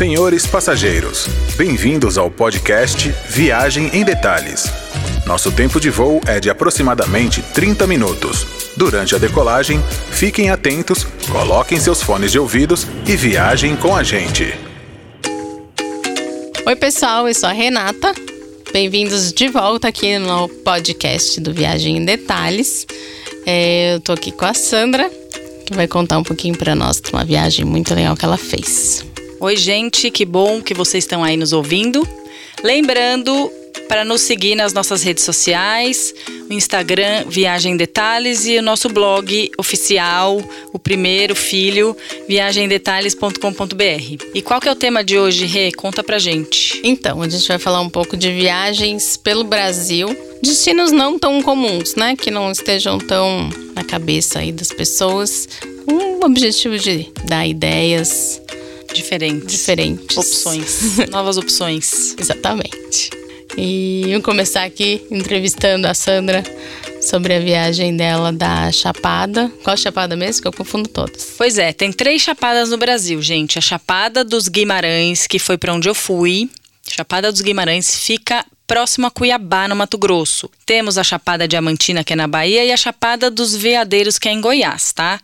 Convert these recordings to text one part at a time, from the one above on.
Senhores passageiros, bem-vindos ao podcast Viagem em Detalhes. Nosso tempo de voo é de aproximadamente 30 minutos. Durante a decolagem, fiquem atentos, coloquem seus fones de ouvidos e viajem com a gente. Oi, pessoal, eu sou a Renata. Bem-vindos de volta aqui no podcast do Viagem em Detalhes. É, eu tô aqui com a Sandra, que vai contar um pouquinho para nós de uma viagem muito legal que ela fez. Oi, gente, que bom que vocês estão aí nos ouvindo. Lembrando para nos seguir nas nossas redes sociais, o Instagram Viagem Detalhes e o nosso blog oficial, o primeiro filho, viagemdetalhes.com.br. E qual que é o tema de hoje, Rê? Conta pra gente. Então, a gente vai falar um pouco de viagens pelo Brasil, destinos não tão comuns, né? Que não estejam tão na cabeça aí das pessoas, com o objetivo de dar ideias Diferentes. diferentes. Opções. Novas opções. Exatamente. E eu começar aqui entrevistando a Sandra sobre a viagem dela da Chapada. Qual Chapada mesmo? Que eu confundo todas. Pois é, tem três chapadas no Brasil, gente. A Chapada dos Guimarães, que foi para onde eu fui. Chapada dos Guimarães fica próximo a Cuiabá, no Mato Grosso. Temos a Chapada Diamantina, que é na Bahia, e a Chapada dos Veadeiros, que é em Goiás, tá?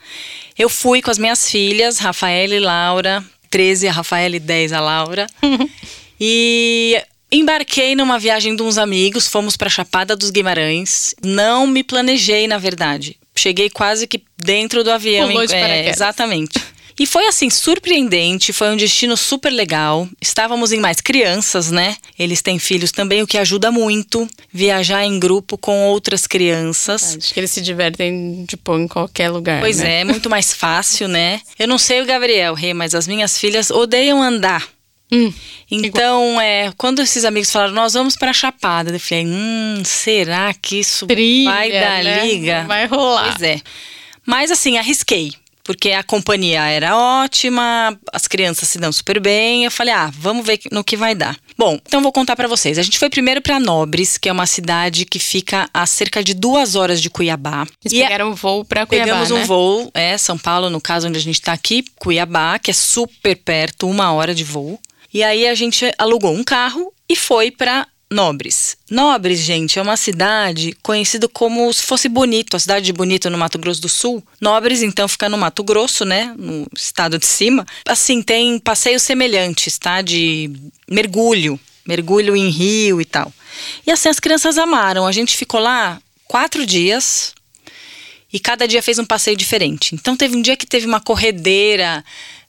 Eu fui com as minhas filhas, Rafaela e Laura, 13 a Rafaela e 10 a Laura. e embarquei numa viagem de uns amigos, fomos para Chapada dos Guimarães. Não me planejei, na verdade. Cheguei quase que dentro do avião. Pulou de é, exatamente. E foi assim, surpreendente, foi um destino super legal. Estávamos em mais crianças, né? Eles têm filhos também, o que ajuda muito. Viajar em grupo com outras crianças. Acho que eles se divertem, tipo, em qualquer lugar. Pois né? é, muito mais fácil, né? Eu não sei o Gabriel, Rê, mas as minhas filhas odeiam andar. Hum, Então, é, quando esses amigos falaram, nós vamos pra Chapada, eu falei, hum, será que isso trilha, vai dar né? liga? Vai rolar. Pois é. Mas assim, arrisquei. Porque a companhia era ótima, as crianças se dão super bem. Eu falei, ah, vamos ver no que vai dar. Bom, então vou contar pra vocês. A gente foi primeiro pra Nobres, que é uma cidade que fica a cerca de duas horas de Cuiabá. Eles E pegaram um voo pra Cuiabá, Pegamos um né? voo, é, São Paulo, no caso onde a gente tá aqui, Cuiabá, que é super perto, uma hora de voo. E aí a gente alugou um carro e foi pra Nobres. Nobres, gente, é uma cidade conhecida como se fosse Bonito, a cidade de Bonito no Mato Grosso do Sul. Nobres, então, fica no Mato Grosso, né, no estado de cima. Assim, tem passeios semelhantes, tá, de mergulho, mergulho em rio e tal. E assim, as crianças amaram. A gente ficou lá quatro dias, e cada dia fez um passeio diferente. Então teve um dia que teve uma corredeira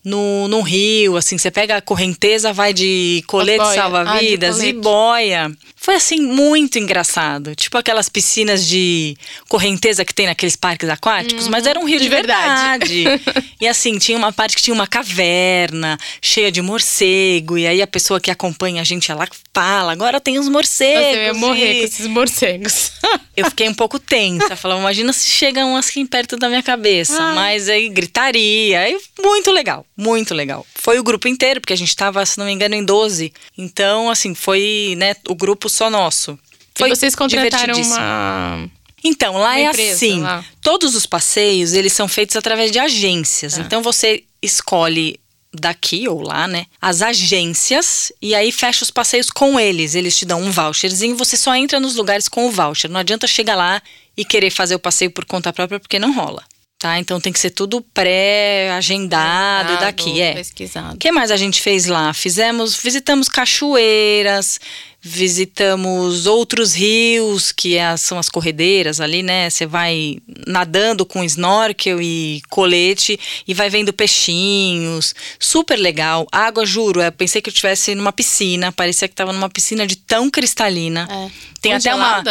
no, no rio, assim, você pega a correnteza, vai de colete boia. salva-vidas Ah, e boia. Foi assim muito engraçado. Tipo aquelas piscinas de correnteza que tem naqueles parques aquáticos, mas era um rio de, de verdade. verdade. e assim, tinha uma parte que tinha uma caverna cheia de morcego, e aí a pessoa que acompanha a gente ela fala: "Agora tem os morcegos". Você ia morrer e- com esses morcegos. eu fiquei um pouco tensa. Falava, imagina se chegam assim perto da minha cabeça. Ai. Mas aí gritaria. Aí, muito legal, muito legal. Foi o grupo inteiro, porque a gente tava, se não me engano, em 12. Então, assim, foi né, o grupo só nosso. Foi e vocês contrataram uma... Então, lá uma é empresa assim. lá. Todos os passeios, eles são feitos através de agências. Tá. Então, você escolhe daqui ou lá, né? As agências e aí fecha os passeios com eles. Eles te dão um voucherzinho, você só entra nos lugares com o voucher. Não adianta chegar lá e querer fazer o passeio por conta própria porque não rola, tá? Então tem que ser tudo pré-agendado daqui, é. Pesquisado. O que mais a gente fez lá? Fizemos, visitamos cachoeiras, visitamos outros rios, que é- são as corredeiras ali, né? Você vai nadando com snorkel e colete e vai vendo peixinhos. Super legal. Água, juro, eu pensei que eu estivesse numa piscina, parecia que estava numa piscina de tão cristalina. É. Tem Muito até uma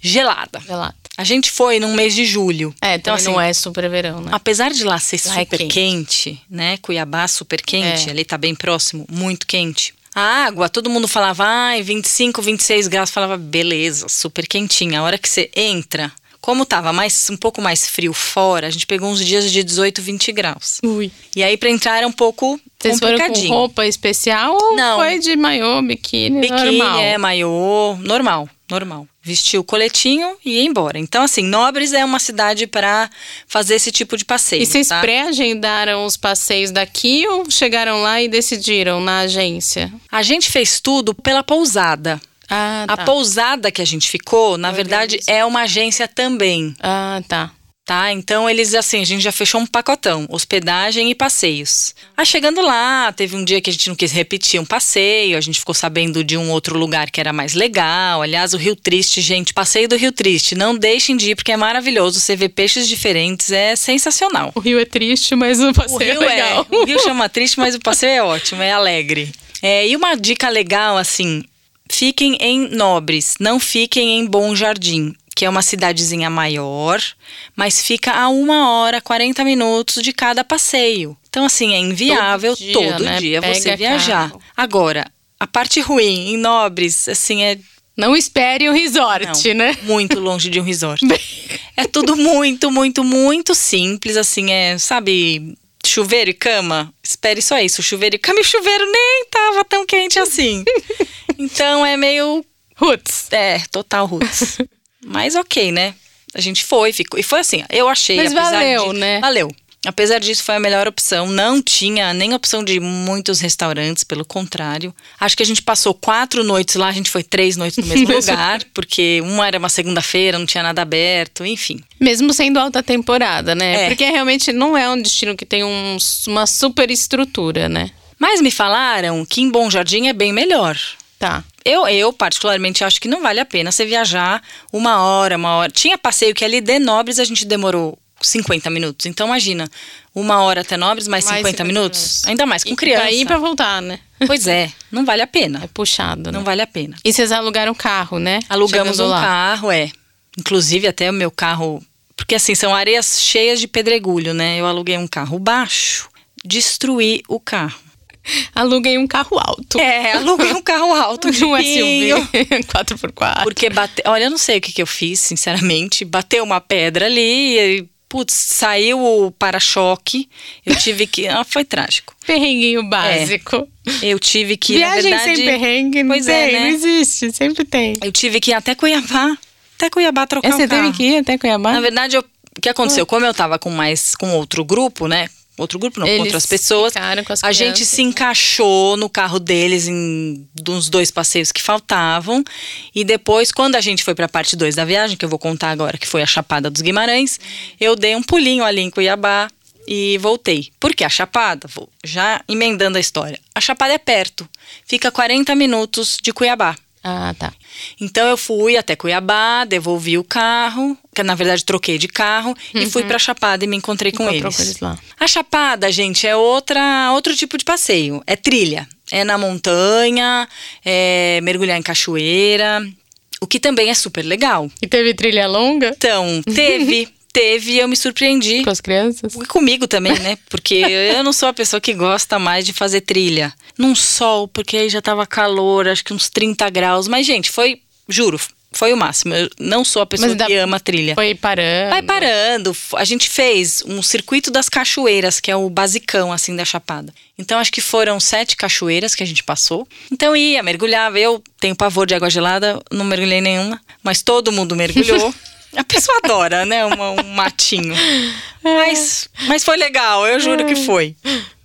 gelada. Gelada. A gente foi num mês de julho. É, então assim, não é super verão, né? Apesar de lá ser Lá é super quente. quente. né? Cuiabá super quente, É. ali tá bem próximo, muito quente. A água, todo mundo falava, ai, 25, 26 graus, falava, beleza, super quentinha. A hora que você entra, como tava mais, um pouco mais frio fora, a gente pegou uns dias de 18, 20 graus. Ui. E aí pra entrar era um pouco Vocês foram com complicadinho. roupa especial ou Não. foi de maiô, biquíni, Biquíni, normal? é, maiô, normal, normal. Vestir o coletinho e ir embora. Então, assim, Nobres é uma cidade para fazer esse tipo de passeio. E vocês tá? pré-agendaram os passeios daqui ou chegaram lá e decidiram na agência? A gente fez tudo pela pousada. Ah, A tá. pousada que a gente ficou, na verdade, é uma agência também. Ah, tá. Tá? Então eles assim, a gente já fechou um pacotão, hospedagem e passeios. Aí chegando lá, teve um dia que a gente não quis repetir um passeio, a gente ficou sabendo de um outro lugar que era mais legal. Aliás, o Rio Triste, gente, passeio do Rio Triste, não deixem de ir porque é maravilhoso, você vê peixes diferentes, é sensacional. O Rio é triste, mas o passeio O Rio é legal. é, o Rio chama triste, mas o passeio é ótimo, é alegre. É, e uma dica legal assim, fiquem em Nobres, não fiquem em Bom Jardim, que é uma cidadezinha maior, mas fica a uma hora, 40 minutos de cada passeio. Então, assim, é inviável Todo dia, todo né? dia você viajar. carro. Agora, a parte ruim em Nobres, assim, é Não espere o resort, não, né? muito longe de um resort. é tudo muito, muito, muito simples, assim, é, sabe, chuveiro e cama? Espere só isso, chuveiro e cama e chuveiro nem tava tão quente assim. Então é meio, Roots. é, total roots. Mas ok, né? A gente foi, ficou. E foi assim, eu achei. Mas apesar valeu, de- né? Valeu. Apesar disso, foi a melhor opção. Não tinha nem opção de muitos restaurantes, pelo contrário. Acho que a gente passou quatro noites lá, a gente foi três noites no mesmo Mesmo. lugar, porque uma era uma segunda-feira, não tinha nada aberto, enfim. Mesmo sendo alta temporada, né? É. Porque realmente não é um destino que tem um- uma super estrutura, né? Mas me falaram que em Bom Jardim é bem melhor. Tá. Eu, eu, particularmente, acho que não vale a pena você viajar uma hora, uma hora. Tinha passeio que ali de Nobres a gente demorou 50 minutos. Então, imagina, uma hora até Nobres, mais, Mais 50, 50 minutos. minutos. Ainda mais com E criança. E pra voltar, né? Pois é, não vale a pena. É puxado, Não né? vale a pena. E vocês alugaram carro, né? Alugamos Chegando um lá. carro, é. Inclusive, até o meu carro. Porque assim, são areias cheias de pedregulho, né? Eu aluguei um carro baixo, destruí o carro. Aluguei um carro alto. É, aluguei um carro alto, um um SUV jipinho. 4x4. Porque bate... Olha, eu não sei o que, que eu fiz, sinceramente. Bateu uma pedra ali e, putz, saiu o para-choque. Eu tive que. Ah, foi trágico. Perrenguinho básico. Eu tive que. Viagem verdade, sem perrengue, não Pois tem, é, né? não existe, sempre tem. Eu tive que ir até Cuiabá. Até Cuiabá trocar É, você o carro. teve que ir até Cuiabá? Na verdade, eu- o que aconteceu? Como eu tava com mais com outro grupo, né? Outro grupo não, com Eles outras pessoas. com as a gente crianças. se encaixou no carro deles em uns dois passeios que faltavam. E depois, quando a gente foi para a parte 2 da viagem, que eu vou contar agora, que foi a Chapada dos Guimarães, eu dei um pulinho ali em Cuiabá e voltei. Por que a Chapada? Vou já emendando a história. A Chapada é perto, fica 40 minutos de Cuiabá. Ah, tá. Então eu fui até Cuiabá, devolvi o carro, que na verdade troquei de carro e fui pra Chapada e me encontrei com Uhum. Eles. com eles lá. A Chapada, gente, é outra outro tipo de passeio. É trilha, é na montanha, é mergulhar em cachoeira, o que também é super legal. E teve trilha longa Então, teve, teve, eu me surpreendi. com as crianças? E comigo também, né? Porque eu não sou a pessoa que gosta mais de fazer trilha. Num sol, porque aí já tava calor, acho que uns 30 graus. Mas, gente, foi, juro, foi o máximo. Eu não sou a pessoa que ama trilha. Foi parando. Vai parando. A gente fez um circuito das cachoeiras, que é o basicão, assim, da Chapada. Então, acho que foram sete cachoeiras que a gente passou. Então, ia, mergulhava. Eu tenho pavor de água gelada, não mergulhei nenhuma. Mas todo mundo mergulhou. A pessoa adora, né? uma- um matinho. Mas, mas foi legal, eu juro que foi.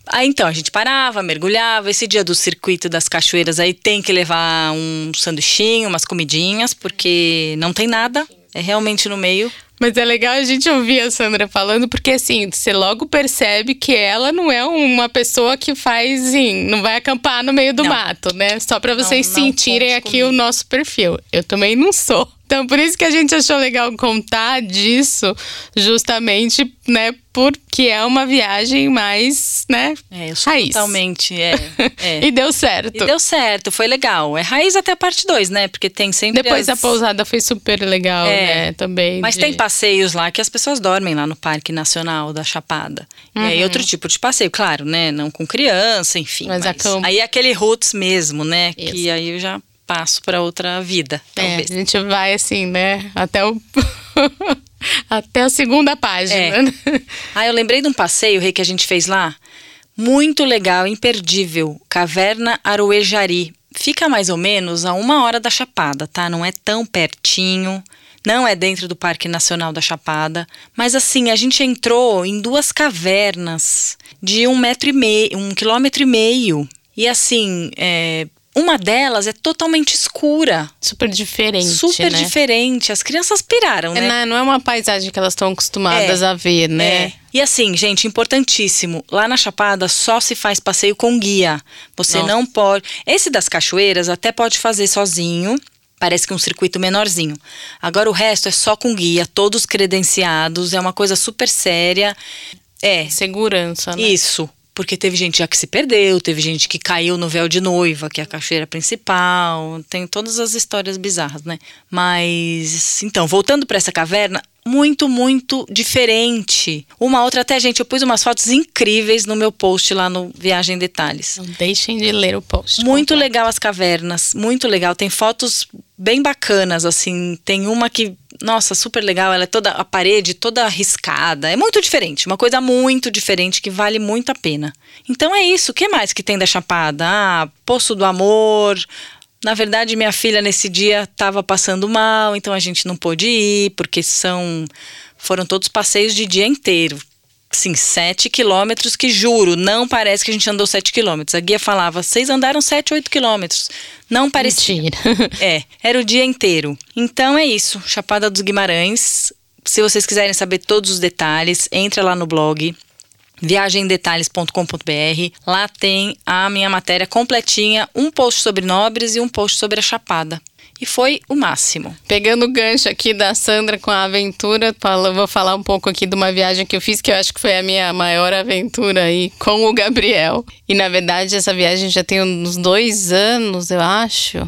Aí então a gente parava, mergulhava. Esse dia do circuito das cachoeiras aí tem que levar um sanduichinho, umas comidinhas, porque não tem nada. É realmente no meio. Mas é legal a gente ouvir a Sandra falando, porque assim, você logo percebe que ela não é uma pessoa que faz, assim, não vai acampar no meio do Não. mato, né? Só pra vocês não sentirem conte aqui comigo. o nosso perfil. Eu também não sou. Então, por isso que a gente achou legal contar disso, justamente, né, porque é uma viagem mais, né, É, eu sou raiz. totalmente. É, é. E deu certo. E deu certo, foi legal. É raiz até a parte 2, né? Porque tem sempre. Depois as- a pousada foi super legal, É. né, também. Mas de- tem passeios lá que as pessoas dormem lá no Parque Nacional da Chapada. E aí outro tipo de passeio, claro, né? Não com criança, enfim. Uhum. Mas acampa. Aí é aquele roots mesmo, né? Isso. Que aí eu já passo para outra vida, É, talvez. a gente vai assim, né? Até o. Até a segunda página. É. Ah, eu lembrei de um passeio, Rei, que a gente fez lá. Muito legal, imperdível. Caverna Aroejari. fica mais ou menos a uma hora da Chapada, tá? Não é tão pertinho. Não é dentro do Parque Nacional da Chapada, mas assim, a gente entrou em duas cavernas de um metro e meio, um quilômetro e meio. E assim, é, uma delas é totalmente escura. Super diferente. Super né? diferente. As crianças piraram, É, né? não, não é uma paisagem que elas estão acostumadas É, a ver, né? É. E assim, gente, importantíssimo. Lá na Chapada só se faz passeio com guia. Você Nossa. não pode. Esse das cachoeiras até pode fazer sozinho. Parece que um circuito menorzinho. Agora o resto é só com guia, todos credenciados, é uma coisa super séria. É, Segurança, né? isso. Porque teve gente já que se perdeu, teve gente que caiu no véu de noiva, que é a cachoeira principal. Tem todas as histórias bizarras, né? Mas, então, voltando para essa caverna, muito, muito diferente. Uma outra, até, gente, eu pus umas fotos incríveis no meu post lá no Viagem em Detalhes. Não deixem de ler o post. Muito completo. legal as cavernas, muito legal. Tem fotos bem bacanas, assim. Tem uma que, nossa, super legal. Ela é toda, a parede toda riscada. É muito diferente, uma coisa muito diferente que vale muito a pena. Então é isso. O que mais que tem da Chapada? Ah, Poço do Amor. Na verdade, minha filha nesse dia estava passando mal, então a gente não pôde ir, porque são foram todos passeios de dia inteiro. Sim, sete quilômetros que juro, não parece que a gente andou sete quilômetros. A guia falava, vocês andaram sete, oito quilômetros. Não parecia. Mentira. É, era o dia inteiro. Então é isso, Chapada dos Guimarães. Se vocês quiserem saber todos os detalhes, entra lá no blog viagemdetalhes.com.br. Lá tem a minha matéria completinha, um post sobre Nobres e um post sobre a Chapada. E foi o máximo. Pegando o gancho aqui da Sandra com a aventura, vou falar um pouco aqui de uma viagem que eu fiz, que eu acho que foi a minha maior aventura aí com o Gabriel. E na verdade, essa viagem já tem uns dois anos, eu acho.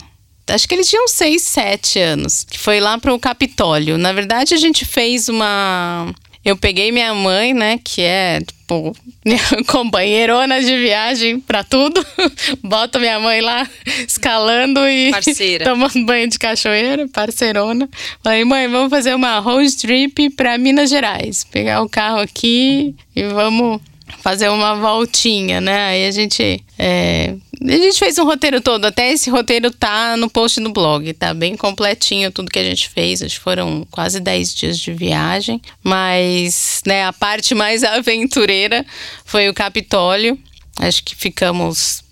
Acho que eles tinham seis, sete anos. Que foi lá pro Capitólio. Na verdade, a gente fez uma. Eu peguei minha mãe, né, que é, tipo, minha companheirona de viagem pra tudo. Boto minha mãe lá escalando e Parceira. tomando banho de cachoeira, parceirona. Falei, mãe, vamos fazer uma road trip pra Minas Gerais. Pegar o carro aqui e vamos fazer uma voltinha, né? Aí a gente. é, a gente fez um roteiro todo, até esse roteiro tá no post do blog, tá bem completinho tudo que a gente fez. Acho que foram quase 10 dias de viagem, mas né, a parte mais aventureira foi o Capitólio. Acho que ficamos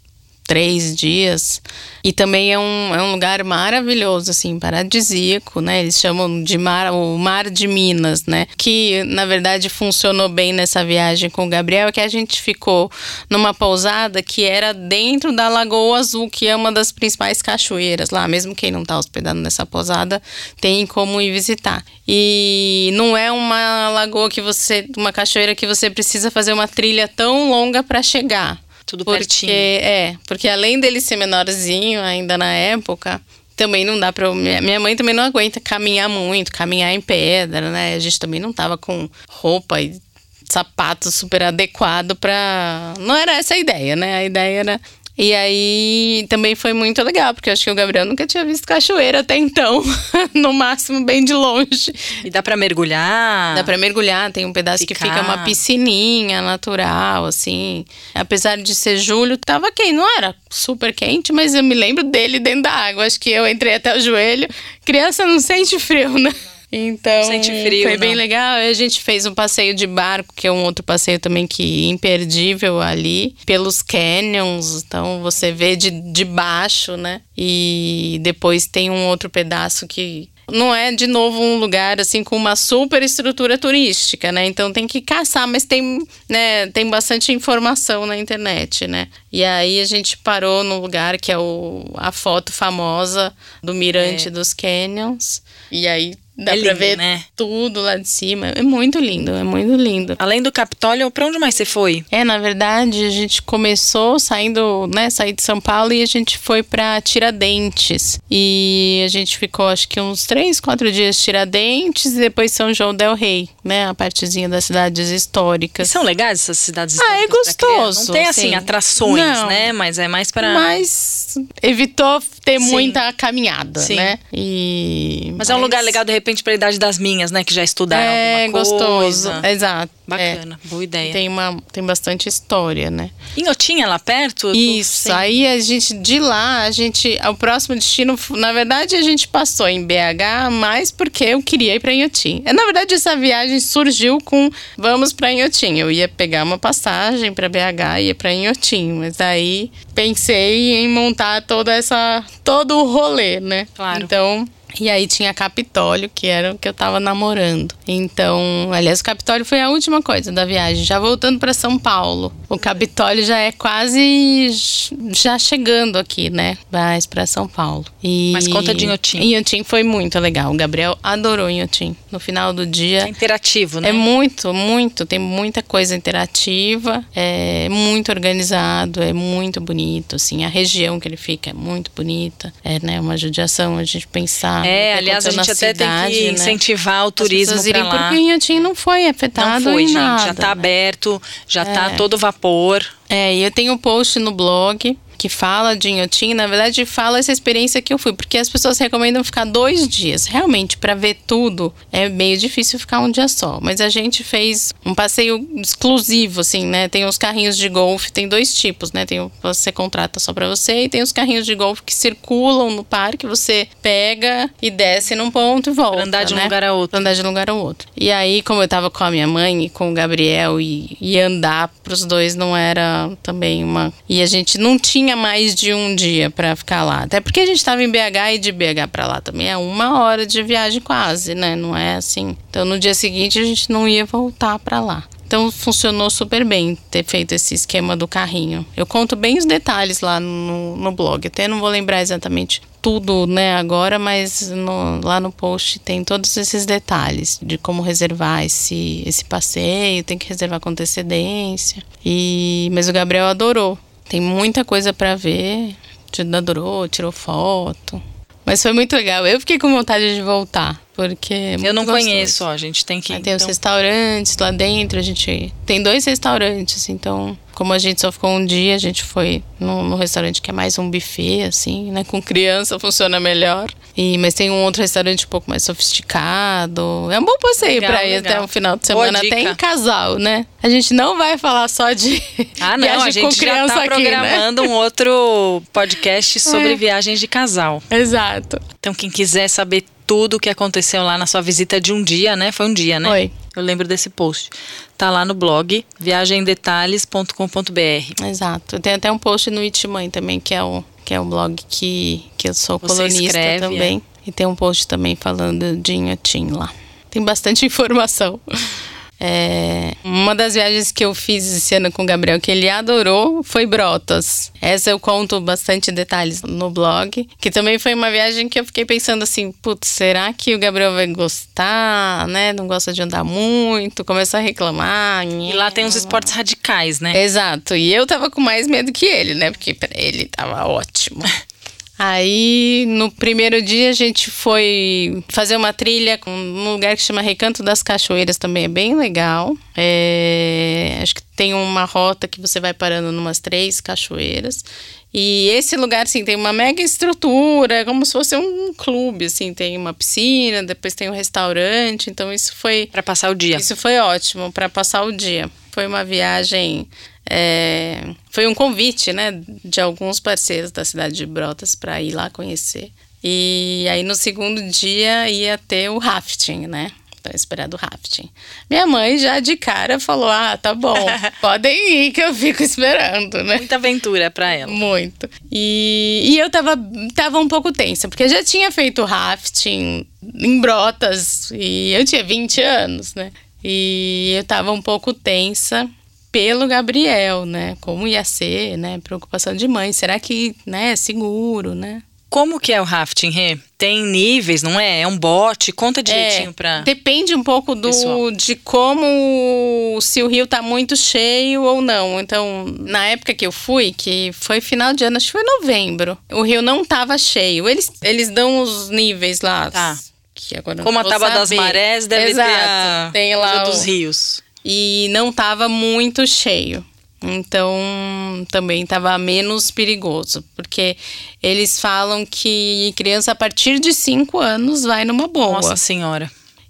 três dias. E também é um, é um lugar maravilhoso, assim, paradisíaco, né? Eles chamam de mar, o Mar de Minas, né? Que, na verdade, funcionou bem nessa viagem com o Gabriel, que a gente ficou numa pousada que era dentro da Lagoa Azul, que é uma das principais cachoeiras lá. Mesmo quem não tá hospedado nessa pousada, tem como ir visitar. E não é uma lagoa que você... Uma cachoeira que você precisa fazer uma trilha tão longa para chegar. Tudo Porque, pertinho. é, porque além dele ser menorzinho ainda na época, também não dá pra. Minha minha mãe também não aguenta caminhar muito, caminhar em pedra, né? A gente também não tava com roupa e sapato super adequado pra. Não era essa a ideia, né? A ideia era. E aí também foi muito legal, porque eu acho que o Gabriel nunca tinha visto cachoeira até então. no máximo, bem de longe. E dá pra mergulhar? Dá pra mergulhar, tem um pedaço que Ficar. fica uma piscininha natural, assim. Apesar de ser julho, tava quente. Não era super quente, mas eu me lembro dele dentro da água. Acho que eu entrei até o joelho. Criança não sente frio, né? Então, Sente frio, foi bem não. legal. A gente fez um passeio de barco, que é um outro passeio também que imperdível ali, pelos canyons. Então, você vê de, de baixo, né? E depois tem um outro pedaço que não é de novo um lugar assim com uma super estrutura turística, né? Então tem que caçar, mas tem, né, tem bastante informação na internet, né? E aí a gente parou no lugar que é o, a foto famosa do mirante É. dos canyons. E aí dá É pra lindo, ver né? tudo lá de cima. É muito lindo, é muito lindo. Além do Capitólio, pra onde mais você foi? É, na verdade, a gente começou saindo, né, sair de São Paulo e a gente foi pra Tiradentes. E a gente ficou, acho que uns três, quatro dias Tiradentes e depois São João del Rei, né, a partezinha das cidades históricas. São legais essas cidades Ah, é históricas pra criança? gostoso, Não tem, assim, sim. atrações, Não. né? Mas é mais pra... Mas evitou ter Sim. muita caminhada, Sim. né? E Mas é um lugar legal, de repente, repente pra idade das minhas, né? Que já estudaram é alguma gostoso. coisa. Exato. Bacana, boa É. ideia. Tem, uma, tem bastante história, né? Inhotinha lá perto? Isso, sem- aí a gente, de lá, a gente, o próximo destino, na verdade, a gente passou em BH, mais porque eu queria ir para Inhotim. É, Na verdade, essa viagem surgiu com vamos para Inhotim. Eu ia pegar uma passagem para BH e ia para Inhotim, mas aí pensei em montar toda essa, todo o rolê, né? Claro. Então, e aí tinha Capitólio, que era o que eu tava namorando. Então, aliás, o Capitólio foi a última coisa da viagem. Já voltando para São Paulo. O Capitólio já é quase já chegando aqui, né? Mais para São Paulo. E Mas conta de Inhotim. Inhotim foi muito legal. O Gabriel adorou Inhotim. No final do dia, É interativo, né? é muito, muito. Tem muita coisa interativa, é muito organizado, é muito bonito, assim. A região que ele fica é muito bonita. É, né, uma judiação a gente pensar. É, aliás, a gente até na tem que cidade, né? incentivar o As turismo irem, lá. Porque Inhotim não foi afetado Não foi, em gente. nada, já tá né? aberto, já tá É. todo vapor. É, e eu tenho um post no blog que fala de Inhotim, na verdade fala essa experiência que eu fui, porque as pessoas recomendam ficar dois dias. Realmente, para ver tudo, é meio difícil ficar um dia só. Mas a gente fez um passeio exclusivo, assim, né? Tem os carrinhos de golfe, tem dois tipos, né? Tem o que você contrata só para você e tem os carrinhos de golfe que circulam no parque, você pega e desce num ponto e volta. Pra andar de um né? lugar a outro. Pra andar de um lugar ao outro. E aí, como eu tava com a minha mãe e com o Gabriel, e, e andar pros dois não era também uma. E a gente não tinha mais de um dia pra ficar lá. Até porque a gente tava em BH e de BH pra lá também é uma hora de viagem quase, né? Não é assim. Então no dia seguinte a gente não ia voltar pra lá. Então funcionou super bem ter feito esse esquema do carrinho. Eu conto bem os detalhes lá no, no blog. Até não vou lembrar exatamente tudo, né, agora, mas no- lá no post tem todos esses detalhes de como reservar esse, esse passeio, tem que reservar com antecedência. E mas o Gabriel adorou. Tem muita coisa pra ver. Adorou, tirou foto. Mas foi muito legal. Eu fiquei com vontade de voltar, porque é Eu não gostoso. conheço, ó. A gente tem que. Aí tem os então- restaurantes lá dentro, a gente tem dois restaurantes, então, como a gente só ficou um dia, a gente foi no, no restaurante que é mais um buffet, assim, né? Com criança funciona melhor. E, mas tem um outro restaurante um pouco mais sofisticado. É um bom passeio Legal, pra ir legal. até o final de semana, até em casal, né? A gente não vai falar só de Ah, não, viagem a gente com já criança tá aqui, né? programando um outro podcast sobre É. viagens de casal. Exato. Então, quem quiser saber tudo o que aconteceu lá na sua visita de um dia, né? Foi um dia, né? Foi. Eu lembro desse post. Tá lá no blog viagemdetalhes.com.br. Exato. Tem até um post no Itmãe também, que é o, que é um blog que, que eu sou Você colunista escreve, também. E tem um post também falando de Inhotim lá. Tem bastante informação. É, uma das viagens que eu fiz esse ano com o Gabriel, que ele adorou, foi Brotas. Essa eu conto bastante detalhes no blog. Que também foi uma viagem que eu fiquei pensando assim: putz, será que o Gabriel vai gostar, né? Não gosta de andar muito, começa a reclamar. E lá tem uns esportes radicais, né? Exato. E eu tava com mais medo que ele, né? Porque pra ele tava ótimo. Aí, no primeiro dia, a gente foi fazer uma trilha num lugar que chama Recanto das Cachoeiras, também é bem legal. É, acho que tem uma rota que você vai parando numas três cachoeiras. E esse lugar, assim, tem uma mega estrutura, como se fosse um clube, assim, tem uma piscina, depois tem um restaurante, então isso foi Pra passar o dia. isso foi ótimo para passar o dia. Foi uma viagem. É, foi um convite, né, de alguns parceiros da cidade de Brotas para ir lá conhecer. E aí no segundo dia ia ter o rafting, né? Então esperado o rafting. Minha mãe já de cara falou: "Ah, tá bom, podem ir que eu fico esperando, né?" Muita aventura pra ela. Muito. E, e eu tava, tava um pouco tensa, porque eu já tinha feito rafting em Brotas e eu tinha 20 anos, né? E eu tava um pouco tensa pelo Gabriel, né? Como ia ser, né? Preocupação de mãe. Será que, né, é seguro, né? Como que é o rafting, Rê? Tem níveis, não é? É um bote? Conta direitinho É, pra... Depende um pouco do pessoal. de como se o rio tá muito cheio ou não. Então, na época que eu fui, que foi final de ano, acho que foi novembro, o rio não tava cheio. Eles, eles dão os níveis lá. Tá. Que agora Como a tábua das marés deve Exato. ter a Tem lá dos o- rios. E não tava muito cheio. Então também estava menos perigoso, porque eles falam que criança a partir de 5 anos vai numa boa. Nossa senhora.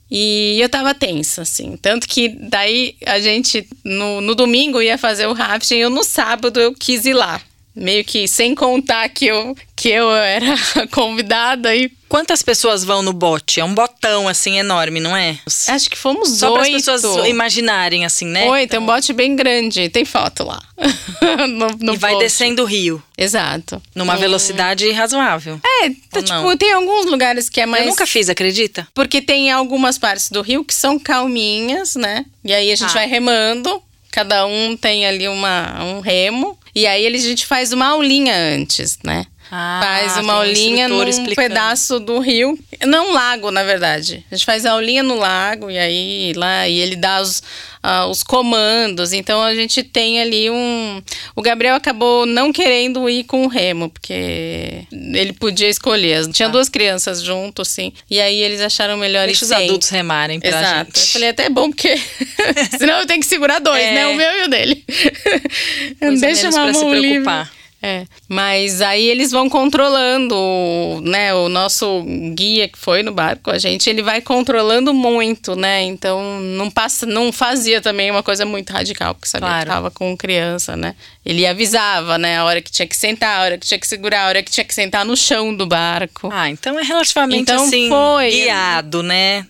E eu tava tensa, assim. Tanto que daí a gente, no, no domingo, ia fazer o rafting, eu no sábado eu quis ir lá. Meio que sem contar que eu, que eu era convidada e. Quantas pessoas vão no bote? É um botão assim enorme, não é? Acho que fomos Só para as oito. pessoas imaginarem assim, né? Oito, é um bote bem grande. Tem foto lá. no, no E vai post. descendo o rio, Exato. numa Hum. velocidade razoável. É, tá, tipo, não? tem alguns lugares que é mais. Eu nunca fiz, acredita? Porque tem algumas partes do rio que são calminhas, né? E aí a gente Ah. vai remando, cada um tem ali uma, um remo. E aí a gente faz uma aulinha antes, né? Ah, faz uma um aulinha num explicando. pedaço do rio. Não lago, na verdade. A gente faz a aulinha no lago e aí lá e ele dá os, ah, os comandos. Então a gente tem ali um. O Gabriel acabou não querendo ir com o remo, porque ele podia escolher. Tinha duas crianças junto, assim. E aí eles acharam melhor. Deixa ir os sem. adultos remarem pra Exato. Eu gente. falei, até é bom, porque senão eu tenho que segurar dois, É. né? O meu e o dele. Deixa uma pra se mão livre. É, mas aí eles vão controlando, né? O nosso guia que foi no barco com a gente, ele vai controlando muito, né? Então não passa, não fazia também uma coisa muito radical, porque sabia Claro. que tava com criança, né? Ele avisava, né? A hora que tinha que sentar, a hora que tinha que segurar, a hora que tinha que sentar no chão do barco. Ah, então é relativamente Então assim foi. guiado, né?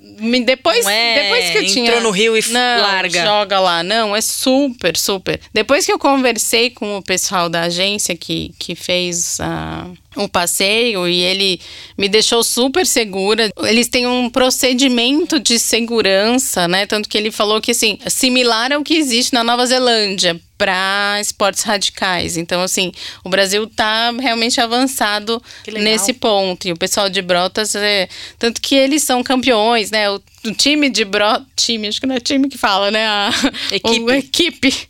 Depois, é, depois que eu tinha. entrou no rio e não, larga. Joga lá. Não, é super, super. Depois que eu conversei com o pessoal da agência que, que fez a. o passeio e ele me deixou super segura. Eles têm um procedimento de segurança, né? Tanto que ele falou que assim, similar ao que existe na Nova Zelândia para esportes radicais. Então, assim, o Brasil tá realmente avançado nesse ponto. E o pessoal de Brotas, é, tanto que eles são campeões, né? O, o time de Brotas, time, acho que não é time que fala, né? A Equipe. a equipe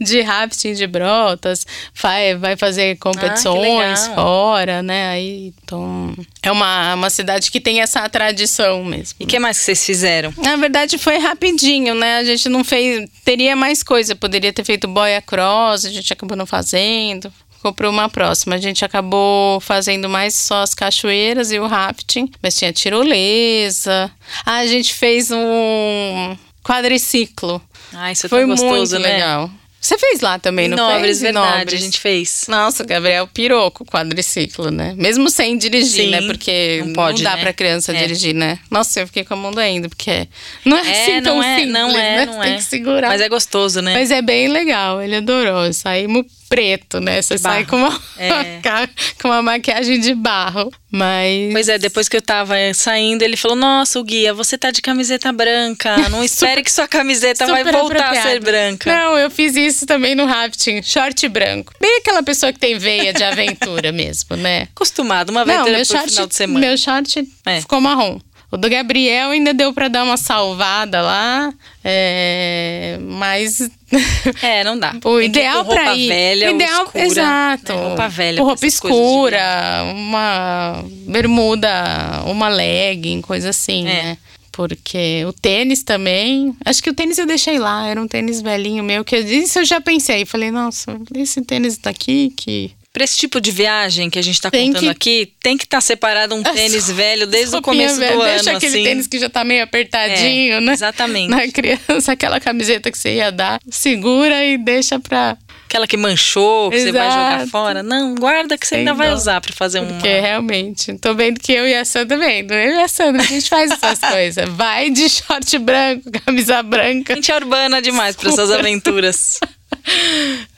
de rafting de Brotas vai, vai fazer competições legal. fora, né? Aí, então, é uma, uma cidade que tem essa tradição mesmo. E o que mais que vocês fizeram? Na verdade, foi rapidinho, né? A gente não fez. Teria mais coisa. Poderia ter feito boia cross, a gente acabou não fazendo. Ficou para uma próxima. A gente acabou fazendo mais só as cachoeiras e o rafting, mas tinha tirolesa. Ah, a gente fez um quadriciclo. Ah, isso Foi tão gostoso, muito né? legal. Você fez lá também, não Nobres, fez? Verdade, Nobres. a gente fez. Nossa, o Gabriel pirou com o quadriciclo, né? Mesmo sem dirigir, Sim, né? Porque não pode, dá né? pra criança É. dirigir, né? Nossa, eu fiquei com a mão doendo, porque não é, É, assim tão não é, simples, não é, né? não Tem é. que segurar. Mas é gostoso, né? Mas é bem legal, ele adorou. Saímos preto, né? Você sai com uma, É. com uma maquiagem de barro. Mas. Pois é, depois que eu tava eh, saindo, ele falou: Nossa, o guia, você tá de camiseta branca. Não espere que sua camiseta vai voltar a ser branca. Não, eu fiz isso também no rafting, short branco. Bem aquela pessoa que tem veia de aventura mesmo, né? Acostumado, uma Não, aventura meu pro short, final de semana. meu short É. ficou marrom. O do Gabriel ainda deu pra dar uma salvada lá, é, mas É, não dá. o ideal pra ir, velha, o ideal, escura, exato, né? Roupa velha. roupa escura, uma bermuda, uma legging, coisa assim, É. né? Porque o tênis também. Acho que o tênis eu deixei lá, era um tênis velhinho meu, que eu disse, eu já pensei. Falei, nossa, esse tênis daqui que. Pra esse tipo de viagem que a gente tá Tem contando que- aqui, tem que estar separado um tênis velho desde o começo velha, do Deixa ano, aquele assim. tênis que já tá meio apertadinho, É, né? exatamente. Na criança, aquela camiseta que você ia dar, segura e deixa pra. Aquela que manchou, que você vai jogar Exato. fora. Não, guarda que você ainda vai dó. usar pra fazer um. Porque realmente, tô vendo que eu e a Sandra vendo. Eu e a Sandra, a gente faz essas coisas. Vai de short branco, camisa branca. Gente é urbana demais pra essas aventuras.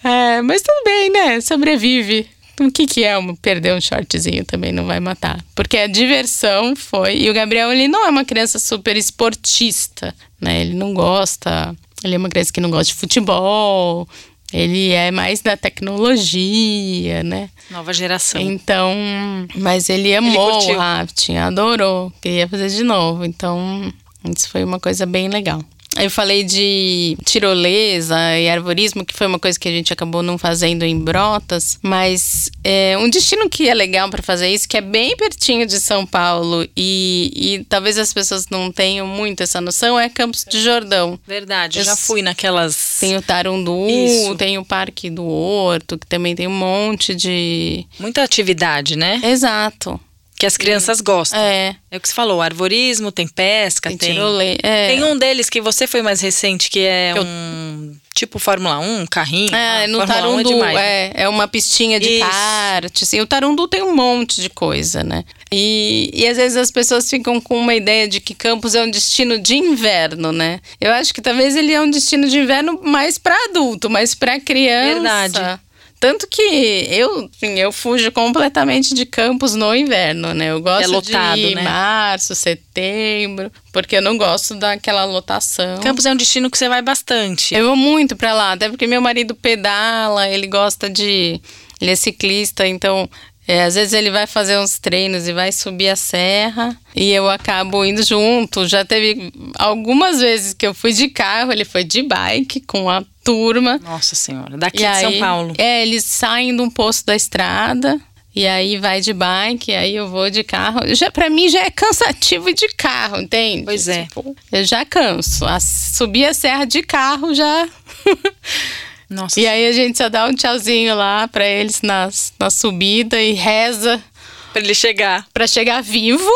É, mas tudo bem, né? Sobrevive. O que, que é um, perder um shortzinho também não vai matar. Porque a diversão foi. E o Gabriel, ele não é uma criança super esportista, né? Ele não gosta. Ele é uma criança que não gosta de futebol. Ele é mais da tecnologia, né? Nova geração. Então, mas ele amou curtiu. o rafting, adorou, queria fazer de novo. Então, isso foi uma coisa bem legal. Eu falei de tirolesa e arvorismo, que foi uma coisa que a gente acabou não fazendo em Brotas, mas é um destino que é legal para fazer isso, que é bem pertinho de São Paulo e, e talvez as pessoas não tenham muito essa noção, é Campos de Jordão. Verdade, eu já fui naquelas. Tem o Tarundu, isso. tem o Parque do Horto, que também tem um monte de. Muita atividade, né? Exato. Que as crianças gostam. É. É o que você falou, arvorismo, tem pesca, Tem tem. tirole- é. Tem um deles que você foi mais recente, que é Eu- um tipo Fórmula 1, um carrinho. É, no Fórmula 1 Tarundu, demais, né? é, é uma pistinha de Isso. kart, assim. O Tarundu tem um monte de coisa, né? E, e às vezes as pessoas ficam com uma ideia de que Campos é um destino de inverno, né? Eu acho que talvez ele é um destino de inverno mais para adulto, mas para criança. Verdade. Tanto que eu, assim, eu fujo completamente de Campos no inverno, né? Eu gosto É lotado, de ir né? março, setembro, porque eu não gosto daquela lotação. Campos é um destino que você vai bastante. Eu vou muito pra lá, até porque meu marido pedala, ele gosta de. Ele é ciclista, então. É, às vezes ele vai fazer uns treinos e vai subir a serra e eu acabo indo junto. Já teve algumas vezes que eu fui de carro, ele foi de bike com a turma. Nossa Senhora, daqui E de aí, São Paulo. É, eles saem de um posto da estrada e aí vai de bike, aí eu vou de carro. Já para mim já é cansativo de carro, entende? Pois é. Tipo, eu já canso. A- subir a serra de carro já Nossa. E aí a gente só dá um tchauzinho lá pra eles nas, na subida e reza Pra ele chegar. pra chegar vivo.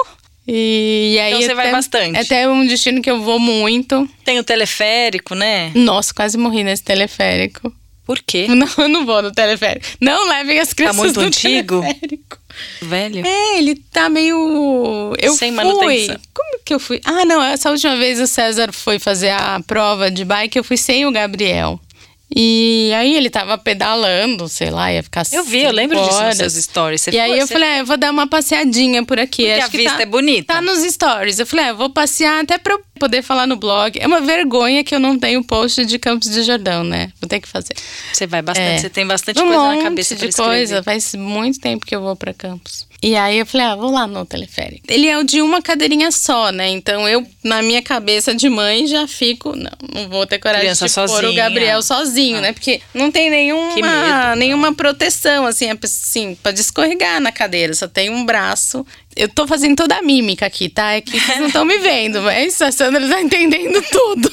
E, aí Então você vai até- bastante. É até um destino que eu vou muito. Tem o teleférico, né? Nossa, quase morri nesse teleférico. Por quê? Não, eu não vou no teleférico. Não levem as crianças muito no antigo? teleférico. Velho. É, ele tá meio. Eu Sem fui. manutenção. Como que eu fui? Ah, não, essa última vez o César foi fazer a prova de bike, eu fui sem o Gabriel. E aí ele tava pedalando, sei lá, ia ficar Eu vi, eu lembro disso nas horas. suas stories. Você e aí eu você- falei, ah, eu vou dar uma passeadinha por aqui. Porque Acho a vista tá, é bonita. Tá nos stories. Eu falei, ah, eu vou passear até pra eu poder falar no blog. É uma vergonha que eu não tenho post de Campos de Jordão, né? Vou ter que fazer. Você vai bastante, É. você tem bastante um coisa na cabeça de escrever. coisa. Faz muito tempo que eu vou pra Campos. E aí eu falei, ah, vou lá no teleférico. Ele é o de uma cadeirinha só, né? Então eu, na minha cabeça de mãe, já fico, não, não vou ter coragem Criança de pôr o sozinha. Gabriel sozinho, né? Porque não tem nenhuma, medo. nenhuma proteção, assim, assim, pode escorregar na cadeira, só tem um braço. Eu tô fazendo toda a mímica aqui, tá? É que vocês não estão me vendo, mas a Sandra tá entendendo tudo.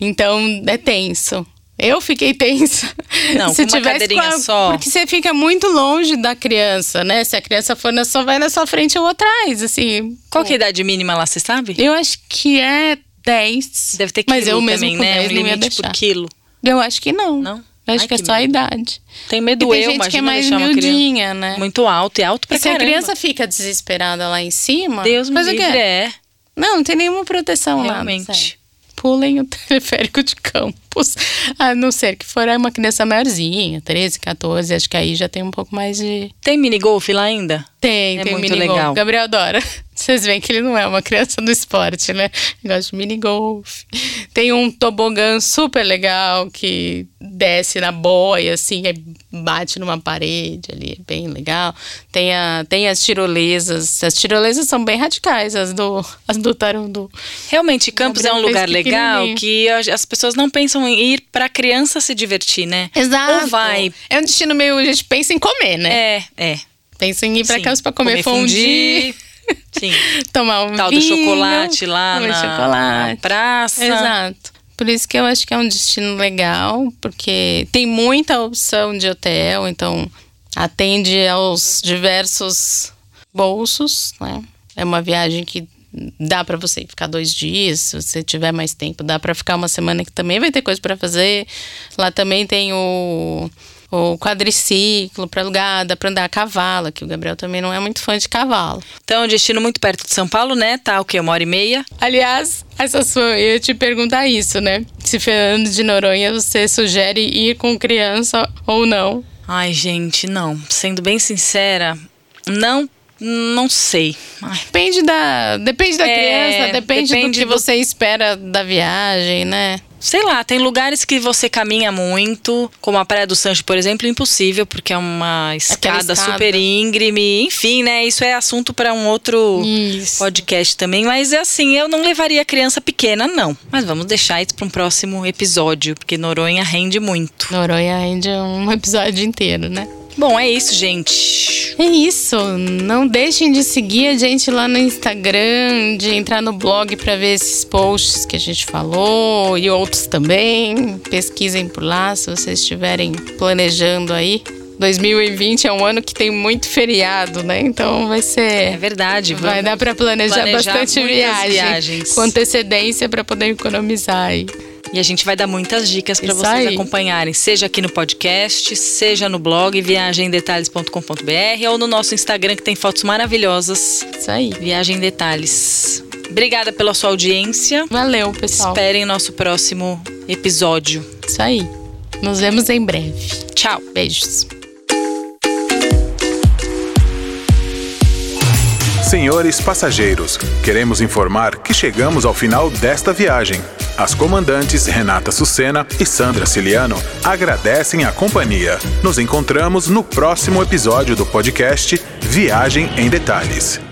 Então, é tenso. Eu fiquei tensa. Não, com uma cadeirinha só. Porque você fica muito longe da criança, né? Se a criança for na sua, vai na sua frente ou atrás, assim. Qual que é a idade mínima lá, você sabe? Eu acho que é 10. Deve ter quilo Mas eu mesmo também, né? 10 Um não ia limite por quilo. Eu acho que não. Não? Eu acho Ai, que é que só a idade. Tem medo tem eu, gente que é mais miudinha, né? Muito alto e alto pra E se a caramba. criança fica desesperada lá em cima, Deus me o livre, é. Não, não tem nenhuma proteção lá. Realmente. Pulem o teleférico de campos. A não ser que for uma criança maiorzinha, 13, 14, acho que aí já tem um pouco mais de. Tem minigolf lá ainda? Tem, É tem muito minigolf. legal. Gabriel adora. Vocês veem que ele não é uma criança do esporte, né? Ele gosta de minigolf. Tem um tobogã super legal que desce na boia, assim, aí bate numa parede ali, é bem legal. Tem, a, tem as tirolesas. As tirolesas são bem radicais, as do, as do Tarundu. Realmente, Campos é um lugar legal que as pessoas não pensam em ir pra criança se divertir, né? Exato. Ou vai. É um destino meio. A gente pensa em comer, né? É, é. Pensa em ir pra Sim. casa pra comer, fondue, Sim. tomar um Tal vinho, do chocolate lá comer na, chocolate. na praça. Exato. Por isso que eu acho que é um destino legal, porque tem muita opção de hotel, então atende aos diversos bolsos, né? É uma viagem que dá pra você ficar dois dias, se você tiver mais tempo, dá pra ficar uma semana que também vai ter coisa pra fazer. Lá também tem o o quadriciclo para alugar, dá pra andar a cavalo, que o Gabriel também não é muito fã de cavalo. Então, destino muito perto de São Paulo, né? Tá o quê? Uma hora e meia? Aliás, essa sua, eu ia te perguntar isso, né? Se Fernando de Noronha você sugere ir com criança ou não. Ai, gente, não. Sendo bem sincera, não Não sei. Ai. Depende da, depende da É, criança, depende, depende do que do- você espera da viagem, né? Sei lá, tem lugares que você caminha muito, como a Praia do Sancho, por exemplo, impossível, porque é uma escada, escada. super íngreme. Enfim, né? Isso é assunto para um outro Isso. podcast também. Mas é assim, eu não levaria criança pequena, não. Mas vamos deixar isso para um próximo episódio, porque Noronha rende muito. Noronha rende um episódio inteiro, né? Bom, é isso, gente. É isso. Não deixem de seguir a gente lá no Instagram, de entrar no blog para ver esses posts que a gente falou e outros também. Pesquisem por lá se vocês estiverem planejando aí. 2020 é um ano que tem muito feriado, né? Então vai É ser. verdade. Vai dar para planejar, planejar bastante viagem, viagens. com antecedência para poder economizar aí. E a gente vai dar muitas dicas para vocês aí. acompanharem, seja aqui no podcast, seja no blog viagemdetalhes.com.br ou no nosso Instagram que tem fotos maravilhosas. Isso aí. Viagem em Detalhes. Obrigada pela sua audiência. Valeu, pessoal. Esperem nosso próximo episódio. Isso aí. Nos vemos em breve. Tchau. Beijos. Senhores passageiros, queremos informar que chegamos ao final desta viagem. As comandantes Renata Sucena e Sandra Ciliano agradecem a companhia. Nos encontramos no próximo episódio do podcast Viagem em Detalhes.